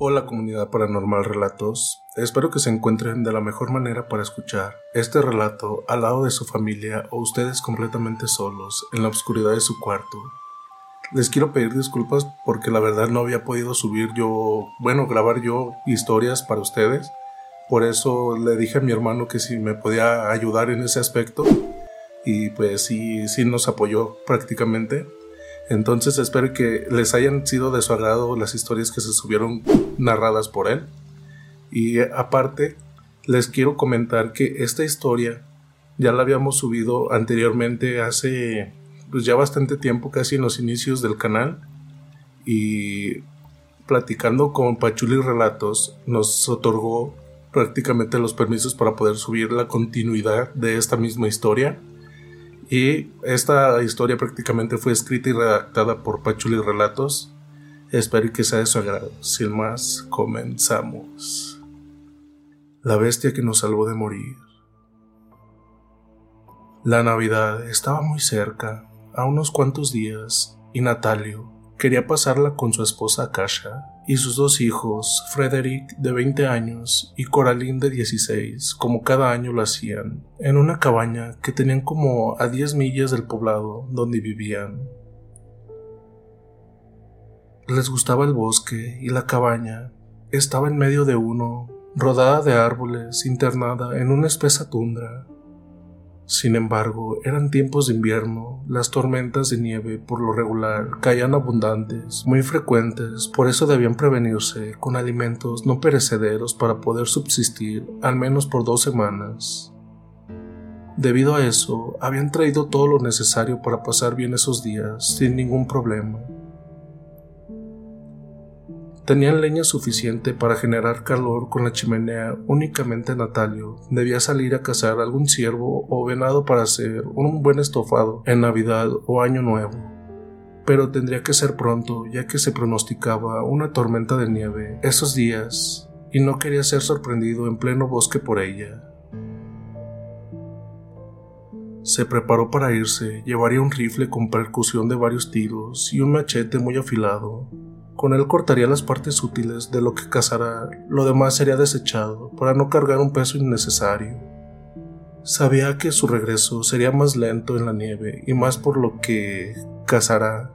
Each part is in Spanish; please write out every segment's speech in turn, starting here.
Hola comunidad paranormal relatos, espero que se encuentren de la mejor manera para escuchar este relato al lado de su familia o ustedes completamente solos en la oscuridad de su cuarto. Les quiero pedir disculpas porque la verdad no había podido subir yo, bueno, grabar yo historias para ustedes. Por eso le dije a mi hermano que si me podía ayudar en ese aspecto. Y pues sí, sí nos apoyó prácticamente. Entonces espero que les hayan sido de su agrado las historias que se subieron narradas por él. Y eh, aparte, les quiero comentar que esta historia ya la habíamos subido anteriormente hace pues ya bastante tiempo, casi en los inicios del canal. Y platicando con Pachuli Relatos nos otorgó prácticamente los permisos para poder subir la continuidad de esta misma historia. Y esta historia prácticamente fue escrita y redactada por Pachuli Relatos. Espero que sea de su agrado. Sin más, comenzamos. La bestia que nos salvó de morir. La Navidad estaba muy cerca, a unos cuantos días, y Natalio quería pasarla con su esposa Kasha y sus dos hijos, Frederick de 20 años y Coraline de 16, como cada año lo hacían, en una cabaña que tenían como a 10 millas del poblado donde vivían. Les gustaba el bosque y la cabaña estaba en medio de uno, rodada de árboles, internada en una espesa tundra. Sin embargo, eran tiempos de invierno, las tormentas de nieve por lo regular caían abundantes, muy frecuentes, por eso debían prevenirse con alimentos no perecederos para poder subsistir al menos por dos semanas. Debido a eso, habían traído todo lo necesario para pasar bien esos días sin ningún problema. Tenían leña suficiente para generar calor con la chimenea. Únicamente Natalio debía salir a cazar algún ciervo o venado para hacer un buen estofado en Navidad o Año Nuevo. Pero tendría que ser pronto, ya que se pronosticaba una tormenta de nieve esos días, y no quería ser sorprendido en pleno bosque por ella. Se preparó para irse, llevaría un rifle con percusión de varios tiros y un machete muy afilado. Con él cortaría las partes útiles de lo que cazara, lo demás sería desechado para no cargar un peso innecesario. Sabía que su regreso sería más lento en la nieve y más por lo que cazará.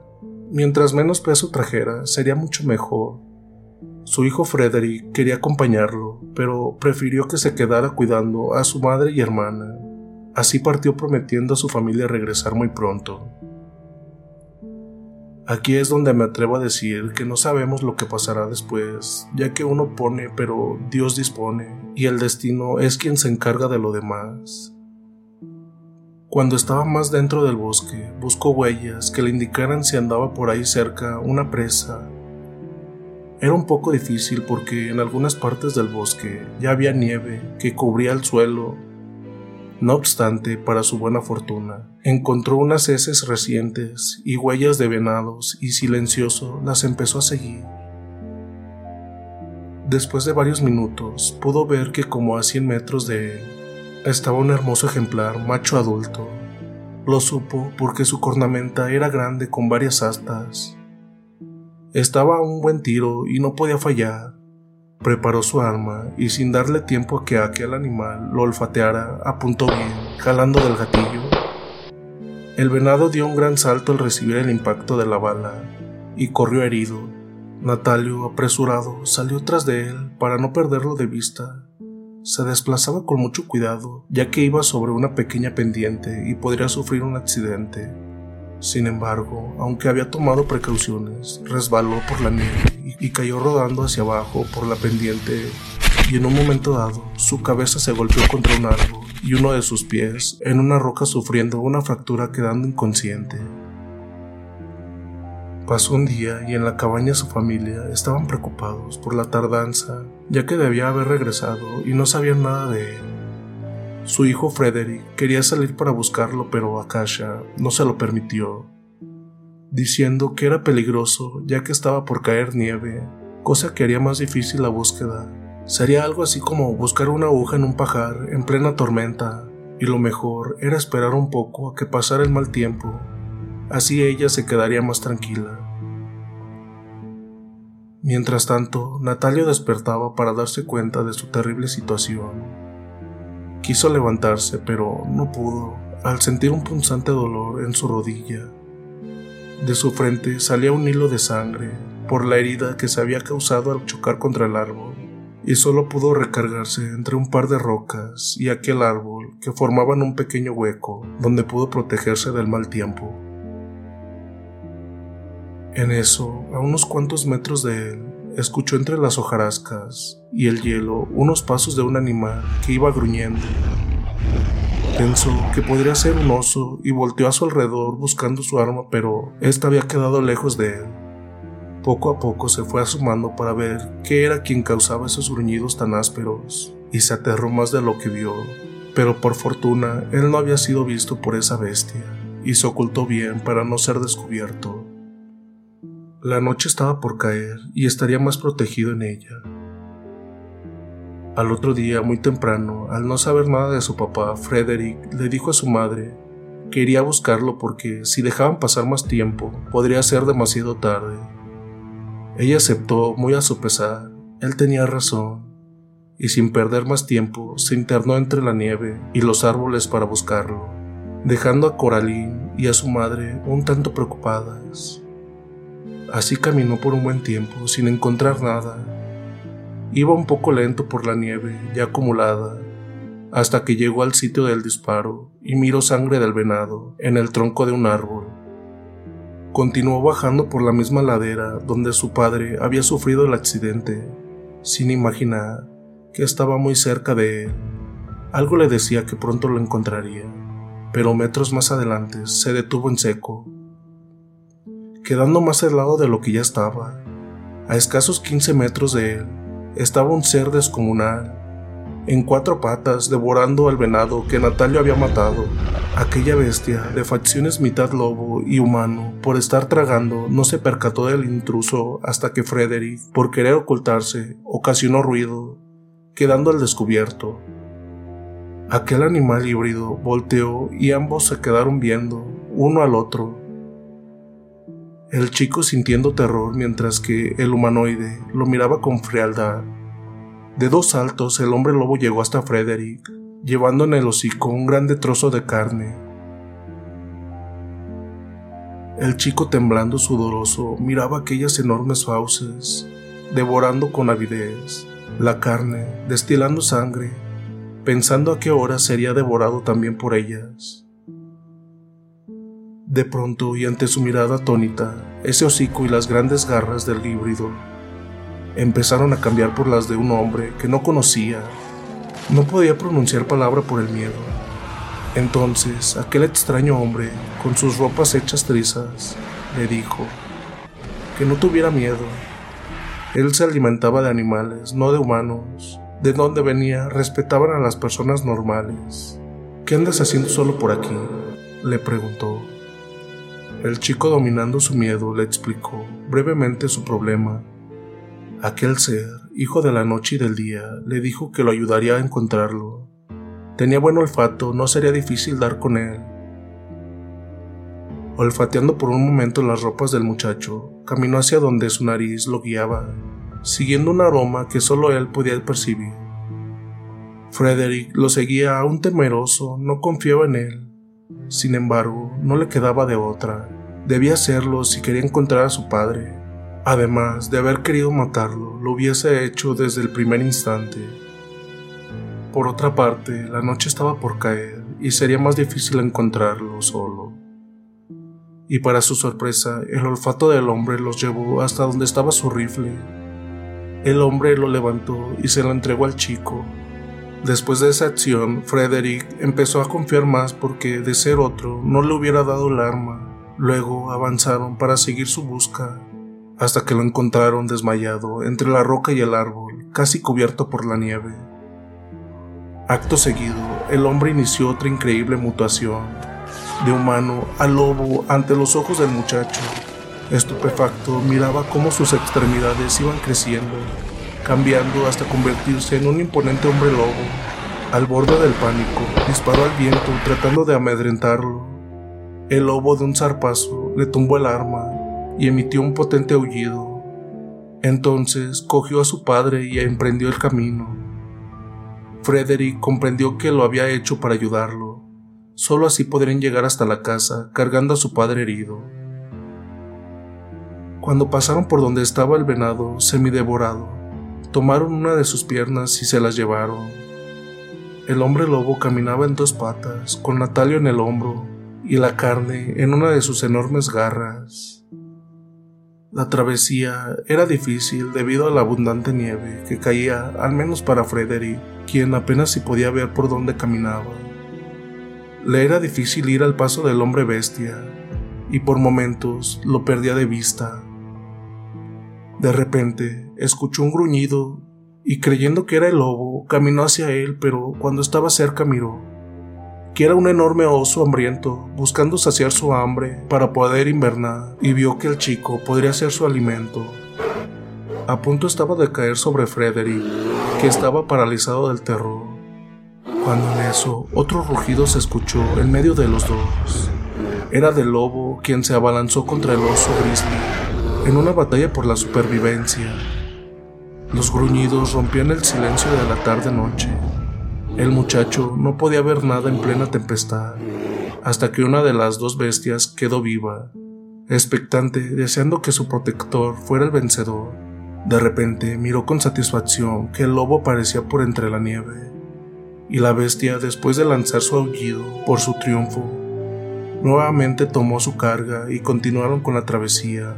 Mientras menos peso trajera, sería mucho mejor. Su hijo Frederick quería acompañarlo, pero prefirió que se quedara cuidando a su madre y hermana. Así partió prometiendo a su familia regresar muy pronto. Aquí es donde me atrevo a decir que no sabemos lo que pasará después, ya que uno pone, pero Dios dispone, y el destino es quien se encarga de lo demás. Cuando estaba más dentro del bosque, buscó huellas que le indicaran si andaba por ahí cerca una presa. Era un poco difícil porque en algunas partes del bosque ya había nieve que cubría el suelo no obstante, para su buena fortuna, encontró unas heces recientes y huellas de venados y silencioso las empezó a seguir. Después de varios minutos, pudo ver que como a 100 metros de él estaba un hermoso ejemplar macho adulto. Lo supo porque su cornamenta era grande con varias astas. Estaba a un buen tiro y no podía fallar. Preparó su arma y sin darle tiempo a que aquel animal lo olfateara, apuntó bien, jalando del gatillo. El venado dio un gran salto al recibir el impacto de la bala y corrió herido. Natalio, apresurado, salió tras de él para no perderlo de vista. Se desplazaba con mucho cuidado, ya que iba sobre una pequeña pendiente y podría sufrir un accidente. Sin embargo, aunque había tomado precauciones, resbaló por la nieve y cayó rodando hacia abajo por la pendiente y en un momento dado su cabeza se golpeó contra un árbol y uno de sus pies en una roca sufriendo una fractura quedando inconsciente. Pasó un día y en la cabaña su familia estaban preocupados por la tardanza, ya que debía haber regresado y no sabían nada de él. Su hijo Frederick quería salir para buscarlo, pero Akasha no se lo permitió, diciendo que era peligroso ya que estaba por caer nieve, cosa que haría más difícil la búsqueda. Sería algo así como buscar una aguja en un pajar en plena tormenta, y lo mejor era esperar un poco a que pasara el mal tiempo Así ella se quedaría más tranquila. Mientras tanto, Natalia despertaba para darse cuenta de su terrible situación. Quiso levantarse, pero no pudo, al sentir un punzante dolor en su rodilla. De su frente salía un hilo de sangre por la herida que se había causado al chocar contra el árbol, y solo pudo recargarse entre un par de rocas y aquel árbol que formaban un pequeño hueco donde pudo protegerse del mal tiempo. En eso, a unos cuantos metros de él, escuchó entre las hojarascas y el hielo unos pasos de un animal que iba gruñendo. Pensó que podría ser un oso y volteó a su alrededor buscando su arma, pero ésta había quedado lejos de él. Poco a poco se fue asomando para ver qué era quien causaba esos gruñidos tan ásperos, y se aterró más de lo que vio. Pero por fortuna, él no había sido visto por esa bestia, y se ocultó bien para no ser descubierto. La noche estaba por caer y estaría más protegido en ella. Al otro día, muy temprano, al no saber nada de su papá, Frederick le dijo a su madre que iría a buscarlo porque si dejaban pasar más tiempo, podría ser demasiado tarde. Ella aceptó muy a su pesar, él tenía razón, y sin perder más tiempo se internó entre la nieve y los árboles para buscarlo, dejando a Coraline y a su madre un tanto preocupadas. Así caminó por un buen tiempo sin encontrar nada. Iba un poco lento por la nieve ya acumulada, hasta que llegó al sitio del disparo y miró sangre del venado en el tronco de un árbol. Continuó bajando por la misma ladera donde su padre había sufrido el accidente, sin imaginar que estaba muy cerca de él. Algo le decía que pronto lo encontraría, pero metros más adelante se detuvo en seco quedando más helado de lo que ya estaba. A escasos 15 metros de él estaba un ser descomunal, en cuatro patas, devorando al venado que Natalio había matado. Aquella bestia, de facciones mitad lobo y humano, por estar tragando, no se percató del intruso hasta que Frederick, por querer ocultarse, ocasionó ruido, quedando al descubierto. Aquel animal híbrido volteó y ambos se quedaron viendo, uno al otro, el chico sintiendo terror mientras que el humanoide lo miraba con frialdad. De dos saltos el hombre lobo llegó hasta Frederick, llevando en el hocico un grande trozo de carne. El chico temblando sudoroso miraba aquellas enormes fauces, devorando con avidez la carne, destilando sangre, pensando a qué hora sería devorado también por ellas. De pronto, y ante su mirada atónita, ese hocico y las grandes garras del híbrido empezaron a cambiar por las de un hombre que no conocía. No podía pronunciar palabra por el miedo. Entonces, aquel extraño hombre, con sus ropas hechas trizas, le dijo que no tuviera miedo. Él se alimentaba de animales, no de humanos. De dónde venía, respetaban a las personas normales. ¿Qué andas haciendo solo por aquí? le preguntó. El chico dominando su miedo le explicó brevemente su problema. Aquel ser, hijo de la noche y del día, le dijo que lo ayudaría a encontrarlo. Tenía buen olfato, no sería difícil dar con él. Olfateando por un momento las ropas del muchacho, caminó hacia donde su nariz lo guiaba, siguiendo un aroma que solo él podía percibir. Frederick lo seguía aún temeroso, no confiaba en él. Sin embargo, no le quedaba de otra. Debía hacerlo si quería encontrar a su padre. Además de haber querido matarlo, lo hubiese hecho desde el primer instante. Por otra parte, la noche estaba por caer y sería más difícil encontrarlo solo. Y para su sorpresa, el olfato del hombre los llevó hasta donde estaba su rifle. El hombre lo levantó y se lo entregó al chico. Después de esa acción, Frederick empezó a confiar más porque, de ser otro, no le hubiera dado el arma. Luego avanzaron para seguir su busca, hasta que lo encontraron desmayado entre la roca y el árbol, casi cubierto por la nieve. Acto seguido, el hombre inició otra increíble mutación, de humano a lobo ante los ojos del muchacho. Estupefacto, miraba cómo sus extremidades iban creciendo, cambiando hasta convertirse en un imponente hombre lobo. Al borde del pánico, disparó al viento tratando de amedrentarlo. El lobo de un zarpazo le tumbó el arma y emitió un potente aullido. Entonces cogió a su padre y emprendió el camino. Frederick comprendió que lo había hecho para ayudarlo. Solo así podrían llegar hasta la casa cargando a su padre herido. Cuando pasaron por donde estaba el venado semidevorado, tomaron una de sus piernas y se las llevaron. El hombre lobo caminaba en dos patas, con Natalio en el hombro y la carne en una de sus enormes garras. La travesía era difícil debido a la abundante nieve que caía, al menos para Frederick, quien apenas si podía ver por dónde caminaba. Le era difícil ir al paso del hombre bestia, y por momentos lo perdía de vista. De repente, escuchó un gruñido, y creyendo que era el lobo, caminó hacia él, pero cuando estaba cerca miró que era un enorme oso hambriento, buscando saciar su hambre para poder invernar, y vio que el chico podría ser su alimento. A punto estaba de caer sobre Frederick, que estaba paralizado del terror, cuando en eso otro rugido se escuchó en medio de los dos. Era del lobo quien se abalanzó contra el oso grizzly en una batalla por la supervivencia. Los gruñidos rompían el silencio de la tarde-noche el muchacho no podía ver nada en plena tempestad, hasta que una de las dos bestias quedó viva, expectante, deseando que su protector fuera el vencedor. De repente miró con satisfacción que el lobo aparecía por entre la nieve, y la bestia, después de lanzar su aullido por su triunfo, nuevamente tomó su carga y continuaron con la travesía.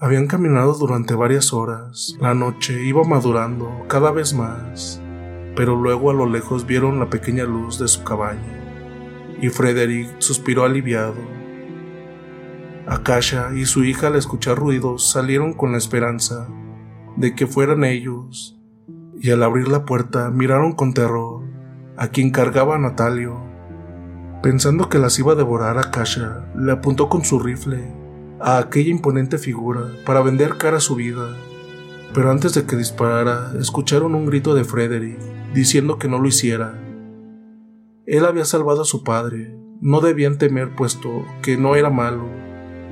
Habían caminado durante varias horas, la noche iba madurando cada vez más pero luego a lo lejos vieron la pequeña luz de su cabaña, y Frederick suspiró aliviado. Akasha y su hija al escuchar ruidos salieron con la esperanza de que fueran ellos, y al abrir la puerta miraron con terror a quien cargaba Natalio. Pensando que las iba a devorar, Akasha le apuntó con su rifle a aquella imponente figura para vender cara a su vida. Pero antes de que disparara, escucharon un grito de Frederick diciendo que no lo hiciera. Él había salvado a su padre, no debían temer puesto que no era malo.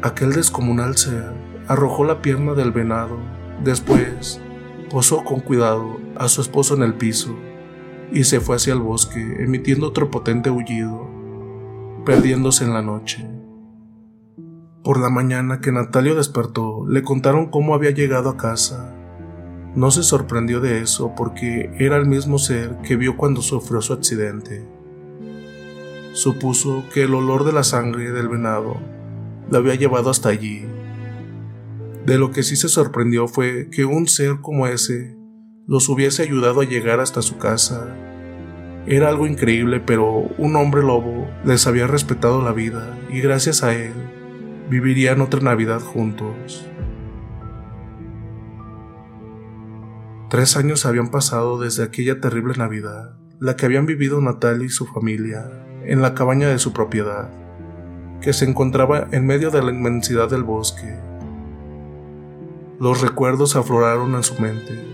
Aquel descomunal ser arrojó la pierna del venado, después posó con cuidado a su esposo en el piso y se fue hacia el bosque emitiendo otro potente aullido, perdiéndose en la noche. Por la mañana que Natalio despertó, le contaron cómo había llegado a casa no se sorprendió de eso porque era el mismo ser que vio cuando sufrió su accidente. Supuso que el olor de la sangre del venado lo había llevado hasta allí. De lo que sí se sorprendió fue que un ser como ese los hubiese ayudado a llegar hasta su casa. Era algo increíble, pero un hombre lobo les había respetado la vida y gracias a él vivirían otra Navidad juntos. Tres años habían pasado desde aquella terrible Navidad, la que habían vivido Natalia y su familia en la cabaña de su propiedad, que se encontraba en medio de la inmensidad del bosque. Los recuerdos afloraron en su mente,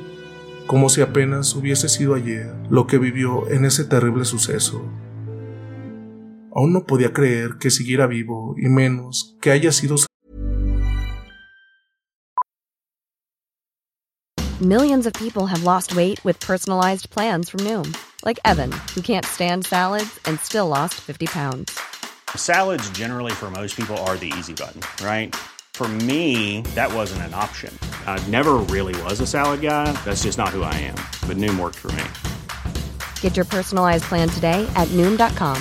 como si apenas hubiese sido ayer lo que vivió en ese terrible suceso. Aún no podía creer que siguiera vivo y menos que haya sido Millions of people have lost weight with personalized plans from Noom, like Evan, who can't stand salads and still lost 50 pounds. Salads, generally, for most people, are the easy button, right? For me, that wasn't an option. I never really was a salad guy. That's just not who I am. But Noom worked for me. Get your personalized plan today at Noom.com.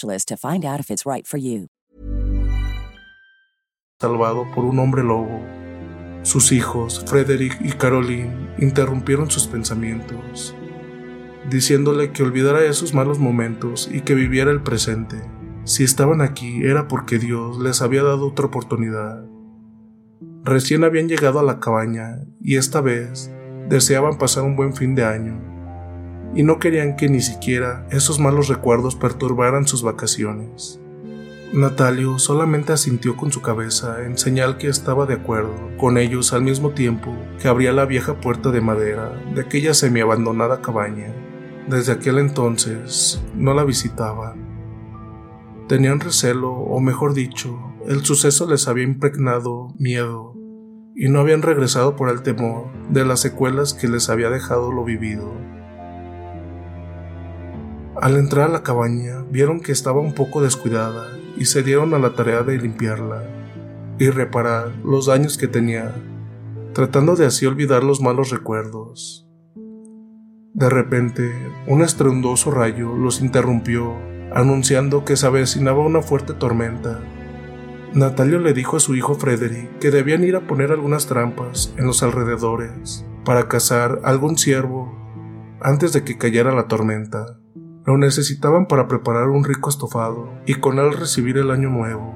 to find out if it's right for you. salvado por un hombre lobo. Sus hijos, Frederick y Caroline, interrumpieron sus pensamientos, diciéndole que olvidara esos malos momentos y que viviera el presente. Si estaban aquí era porque Dios les había dado otra oportunidad. Recién habían llegado a la cabaña y esta vez deseaban pasar un buen fin de año y no querían que ni siquiera esos malos recuerdos perturbaran sus vacaciones. Natalio solamente asintió con su cabeza en señal que estaba de acuerdo con ellos al mismo tiempo que abría la vieja puerta de madera de aquella semiabandonada cabaña. Desde aquel entonces no la visitaban. Tenían recelo, o mejor dicho, el suceso les había impregnado miedo y no habían regresado por el temor de las secuelas que les había dejado lo vivido. Al entrar a la cabaña, vieron que estaba un poco descuidada y se dieron a la tarea de limpiarla y reparar los daños que tenía, tratando de así olvidar los malos recuerdos. De repente, un estruendoso rayo los interrumpió, anunciando que se avecinaba una fuerte tormenta. Natalio le dijo a su hijo Frederick que debían ir a poner algunas trampas en los alrededores para cazar algún ciervo antes de que cayera la tormenta. Lo necesitaban para preparar un rico estofado y con él recibir el año nuevo.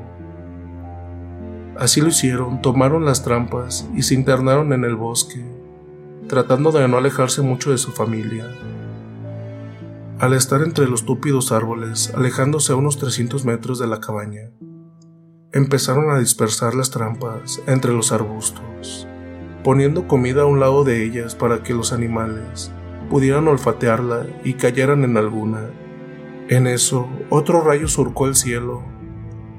Así lo hicieron, tomaron las trampas y se internaron en el bosque, tratando de no alejarse mucho de su familia. Al estar entre los túpidos árboles, alejándose a unos 300 metros de la cabaña, empezaron a dispersar las trampas entre los arbustos, poniendo comida a un lado de ellas para que los animales pudieran olfatearla y cayeran en alguna. En eso, otro rayo surcó el cielo,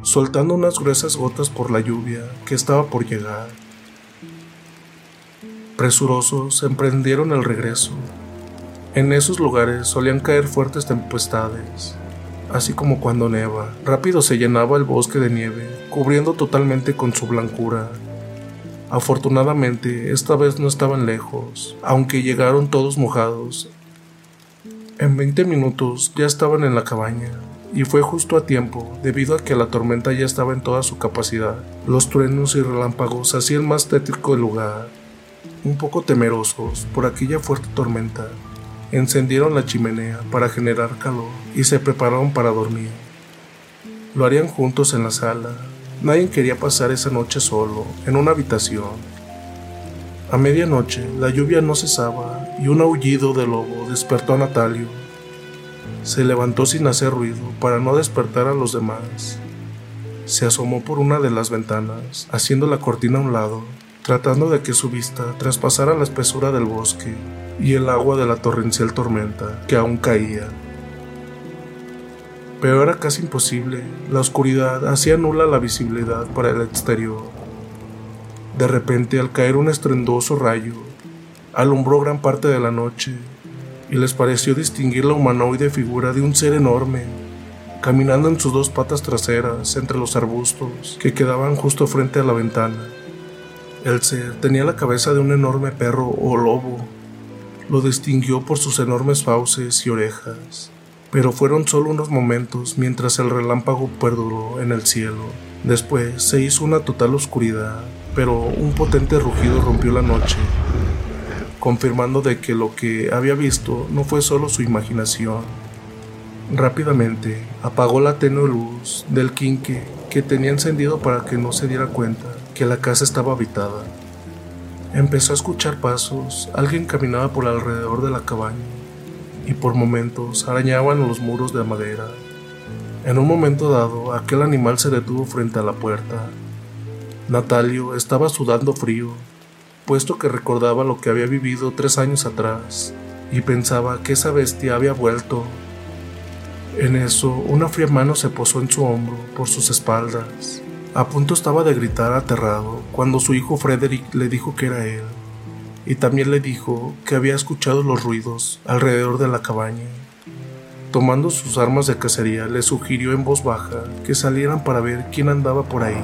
soltando unas gruesas gotas por la lluvia que estaba por llegar. Presurosos emprendieron el regreso. En esos lugares solían caer fuertes tempestades, así como cuando neva. Rápido se llenaba el bosque de nieve, cubriendo totalmente con su blancura Afortunadamente, esta vez no estaban lejos, aunque llegaron todos mojados. En 20 minutos ya estaban en la cabaña, y fue justo a tiempo, debido a que la tormenta ya estaba en toda su capacidad. Los truenos y relámpagos hacían más tétrico el lugar. Un poco temerosos por aquella fuerte tormenta, encendieron la chimenea para generar calor y se prepararon para dormir. Lo harían juntos en la sala, Nadie quería pasar esa noche solo, en una habitación. A medianoche, la lluvia no cesaba y un aullido de lobo despertó a Natalio. Se levantó sin hacer ruido para no despertar a los demás. se asomó por una de las ventanas, haciendo la cortina a un lado, tratando de que su vista traspasara la espesura del bosque y el agua de la torrencial tormenta que aún caía. Pero era casi imposible, la oscuridad hacía nula la visibilidad para el exterior. De repente, al caer un estruendoso rayo, alumbró gran parte de la noche y les pareció distinguir la humanoide figura de un ser enorme, caminando en sus dos patas traseras entre los arbustos que quedaban justo frente a la ventana. El ser tenía la cabeza de un enorme perro o lobo. Lo distinguió por sus enormes fauces y orejas, pero fueron solo unos momentos mientras el relámpago perduró en el cielo. Después se hizo una total oscuridad, pero un potente rugido rompió la noche confirmando de que lo que había visto no fue solo su imaginación. Rápidamente apagó la tenue luz del quinque que tenía encendido para que no se diera cuenta que la casa estaba habitada. Empezó a escuchar pasos, alguien caminaba por alrededor de la cabaña y por momentos arañaban los muros de madera. En un momento dado, aquel animal se detuvo frente a la puerta. Natalio estaba sudando frío puesto que recordaba lo que había vivido tres años atrás y pensaba que esa bestia había vuelto. En eso, una fría mano se posó en su hombro por sus espaldas. A punto estaba de gritar aterrado cuando su hijo Frederick le dijo que era él, y también le dijo que había escuchado los ruidos alrededor de la cabaña. Tomando sus armas de cacería, le sugirió en voz baja que salieran para ver quién andaba por ahí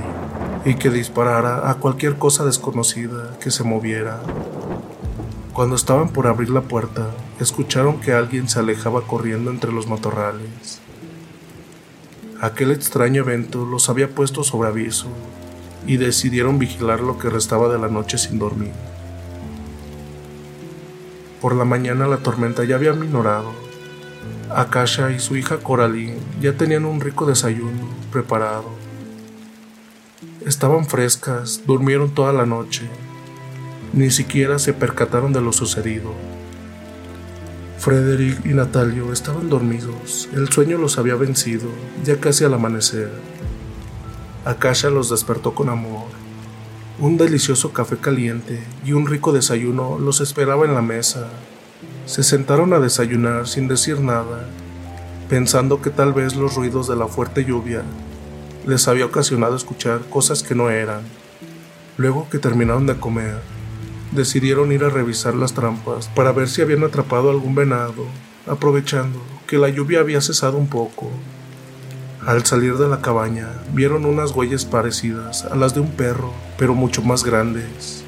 y que disparara a cualquier cosa desconocida que se moviera. Cuando estaban por abrir la puerta, escucharon que alguien se alejaba corriendo entre los matorrales. Aquel extraño evento los había puesto sobre aviso y decidieron vigilar lo que restaba de la noche sin dormir. Por la mañana la tormenta ya había minorado. Akasha y su hija Coraline ya tenían un rico desayuno preparado Estaban frescas, durmieron toda la noche. Ni siquiera se percataron de lo sucedido. Frederick y Natalio estaban dormidos. El sueño los había vencido, ya casi al amanecer. Akasha los despertó con amor. Un delicioso café caliente y un rico desayuno los esperaba en la mesa. Se sentaron a desayunar sin decir nada, pensando que tal vez los ruidos de la fuerte lluvia les había ocasionado escuchar cosas que no eran. Luego que terminaron de comer, decidieron ir a revisar las trampas para ver si habían atrapado algún venado, aprovechando que la lluvia había cesado un poco. Al salir de la cabaña, vieron unas huellas parecidas a las de un perro, pero mucho más grandes,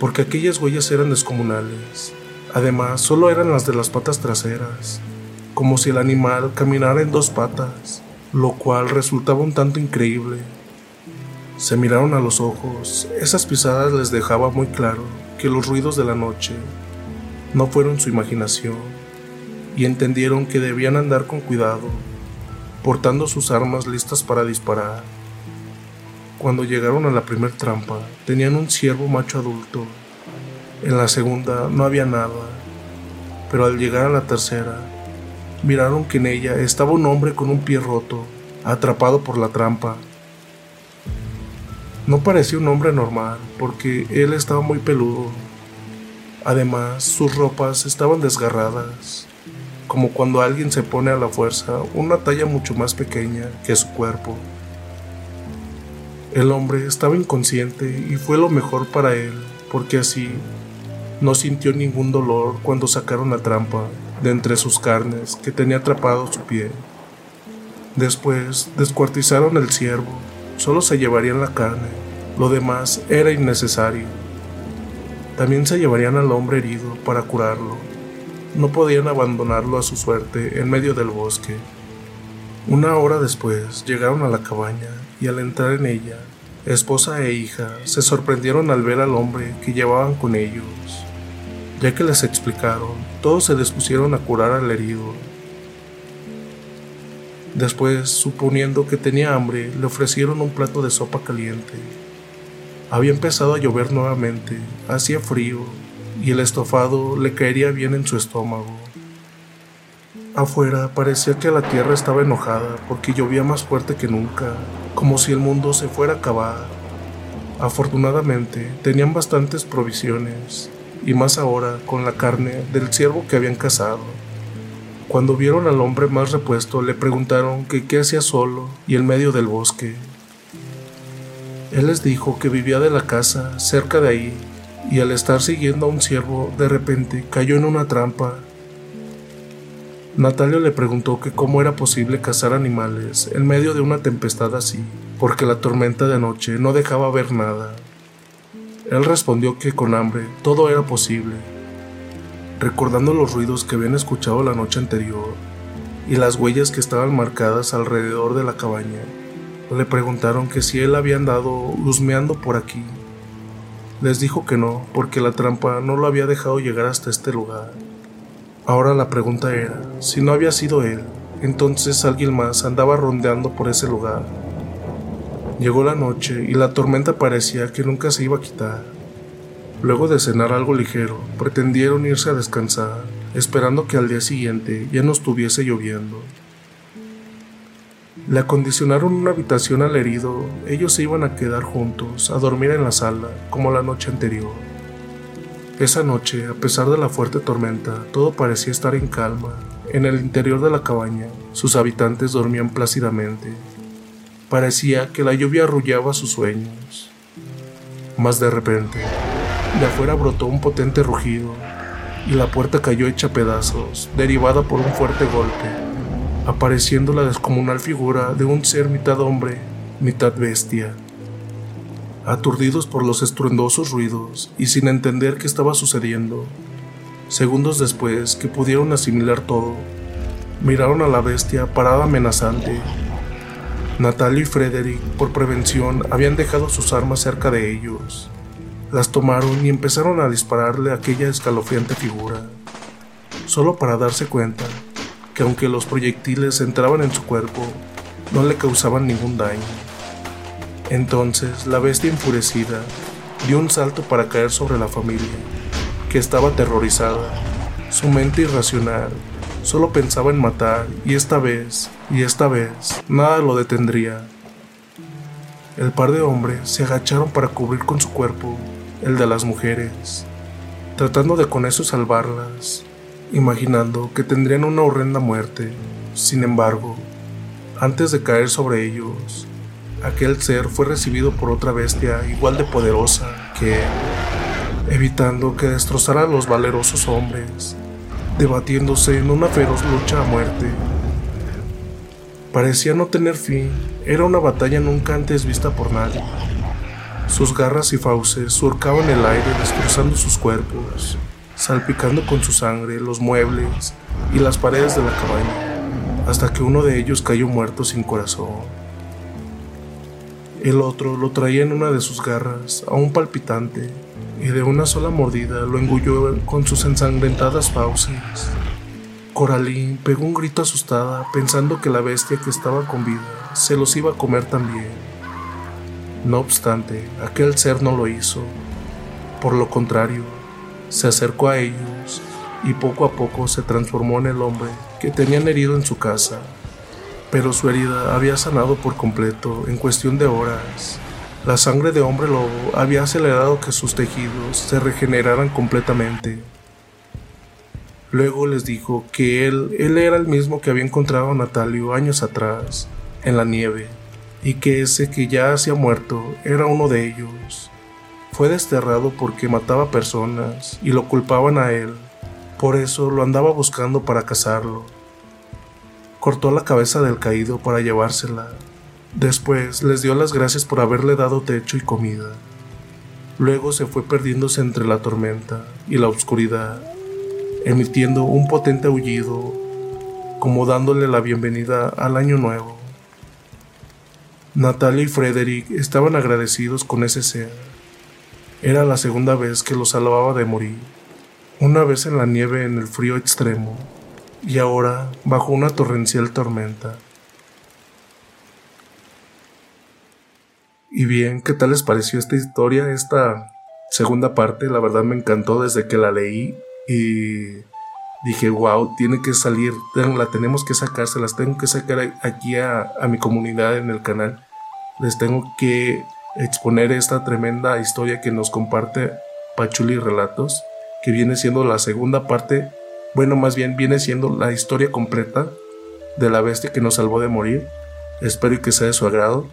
porque aquellas huellas eran descomunales. Además, solo eran las de las patas traseras, como si el animal caminara en dos patas lo cual resultaba un tanto increíble. Se miraron a los ojos, esas pisadas les dejaba muy claro que los ruidos de la noche no fueron su imaginación, y entendieron que debían andar con cuidado, portando sus armas listas para disparar. Cuando llegaron a la primera trampa, tenían un ciervo macho adulto. En la segunda no había nada, pero al llegar a la tercera, miraron que en ella estaba un hombre con un pie roto, atrapado por la trampa. No parecía un hombre normal, porque él estaba muy peludo. Además, sus ropas estaban desgarradas, como cuando alguien se pone a la fuerza una talla mucho más pequeña que su cuerpo. El hombre estaba inconsciente y fue lo mejor para él, porque así no sintió ningún dolor cuando sacaron la trampa de entre sus carnes que tenía atrapado su pie. Después descuartizaron el ciervo, solo se llevarían la carne, lo demás era innecesario. También se llevarían al hombre herido para curarlo. No podían abandonarlo a su suerte en medio del bosque. Una hora después llegaron a la cabaña y al entrar en ella, esposa e hija se sorprendieron al ver al hombre que llevaban con ellos. Ya que les explicaron, todos se dispusieron a curar al herido. Después, suponiendo que tenía hambre, le ofrecieron un plato de sopa caliente. Había empezado a llover nuevamente, hacía frío, y el estofado le caería bien en su estómago. Afuera parecía que la tierra estaba enojada porque llovía más fuerte que nunca, como si el mundo se fuera a acabar. Afortunadamente, tenían bastantes provisiones, y más ahora con la carne del ciervo que habían cazado. Cuando vieron al hombre más repuesto, le preguntaron que qué hacía solo y en medio del bosque. Él les dijo que vivía de la casa cerca de ahí y al estar siguiendo a un ciervo, de repente cayó en una trampa. Natalia le preguntó que cómo era posible cazar animales en medio de una tempestad así, porque la tormenta de anoche no dejaba ver nada. Él respondió que con hambre todo era posible, recordando los ruidos que habían escuchado la noche anterior y las huellas que estaban marcadas alrededor de la cabaña. Le preguntaron que si él había andado husmeando por aquí. Les dijo que no, porque la trampa no lo había dejado llegar hasta este lugar. Ahora la pregunta era, si no había sido él, entonces alguien más andaba rondeando por ese lugar. Llegó la noche y la tormenta parecía que nunca se iba a quitar. Luego de cenar algo ligero, pretendieron irse a descansar, esperando que al día siguiente ya no estuviese lloviendo. Le acondicionaron una habitación al herido, ellos se iban a quedar juntos, a dormir en la sala, como la noche anterior. Esa noche, a pesar de la fuerte tormenta, todo parecía estar en calma. En el interior de la cabaña, sus habitantes dormían plácidamente. Parecía que la lluvia arrullaba sus sueños. Mas de repente, de afuera brotó un potente rugido y la puerta cayó hecha pedazos, derivada por un fuerte golpe apareciendo la descomunal figura de un ser mitad hombre, mitad bestia. Aturdidos por los estruendosos ruidos y sin entender qué estaba sucediendo, segundos después que pudieron asimilar todo, miraron a la bestia parada amenazante. Natalia y Frederick, por prevención, habían dejado sus armas cerca de ellos. Las tomaron y empezaron a dispararle a aquella escalofriante figura, solo para darse cuenta que aunque los proyectiles entraban en su cuerpo, no le causaban ningún daño. Entonces la bestia enfurecida dio un salto para caer sobre la familia, que estaba aterrorizada. Su mente irracional solo pensaba en matar y esta vez, y esta vez, nada lo detendría. El par de hombres se agacharon para cubrir con su cuerpo el de las mujeres, tratando de con eso salvarlas, imaginando que tendrían una horrenda muerte. Sin embargo, antes de caer sobre ellos, aquel ser fue recibido por otra bestia igual de poderosa que evitando que destrozara a los valerosos hombres, debatiéndose en una feroz lucha a muerte. Parecía no tener fin, era una batalla nunca antes vista por nadie. Sus garras y fauces surcaban el aire destrozando sus cuerpos, salpicando con su sangre los muebles y las paredes de la cabaña, hasta que uno de ellos cayó muerto sin corazón. El otro lo traía en una de sus garras, aún palpitante, y de una sola mordida lo engulló con sus ensangrentadas fauces. Coraline pegó un grito asustada pensando que la bestia que estaba con vida se los iba a comer también. No obstante, aquel ser no lo hizo. Por lo contrario, se acercó a ellos y poco a poco se transformó en el hombre que tenían herido en su casa. Pero su herida había sanado por completo en cuestión de horas. La sangre de hombre lobo había acelerado que sus tejidos se regeneraran completamente. Luego les dijo que él, él era el mismo que había encontrado a Natalio años atrás, en la nieve, y que ese que ya hacía muerto era uno de ellos. Fue desterrado porque mataba personas y lo culpaban a él. Por eso lo andaba buscando para cazarlo. Cortó la cabeza del caído para llevársela. Después les dio las gracias por haberle dado techo y comida. Luego se fue perdiéndose entre la tormenta y la oscuridad, emitiendo un potente aullido, como dándole la bienvenida al año nuevo. Natalia y Frederick estaban agradecidos con ese ser era la segunda vez que lo salvaba de morir, una vez en la nieve en el frío extremo y ahora bajo una torrencial tormenta. Y bien, ¿qué tal les pareció esta historia? Esta segunda parte, la verdad me encantó desde que la leí y dije, wow, tiene que salir, la tenemos que sacar, se las tengo que sacar aquí a, a mi comunidad en el canal les tengo que exponer esta tremenda historia que nos comparte Pachuli Relatos, que viene siendo la segunda parte, bueno, más bien viene siendo la historia completa de la bestia que nos salvó de morir. Espero que sea de su agrado.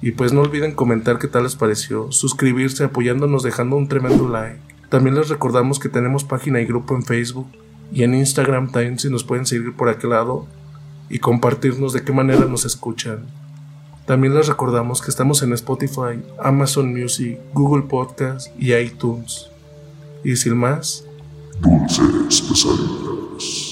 Y pues no olviden comentar qué tal les pareció, suscribirse apoyándonos dejando un tremendo like. También les recordamos que tenemos página y grupo en Facebook y en Instagram también si nos pueden seguir por aquel lado y compartirnos de qué manera nos escuchan. También les recordamos que estamos en Spotify, Amazon Music, Google Podcast y iTunes. Y sin más, dulces pesadillas.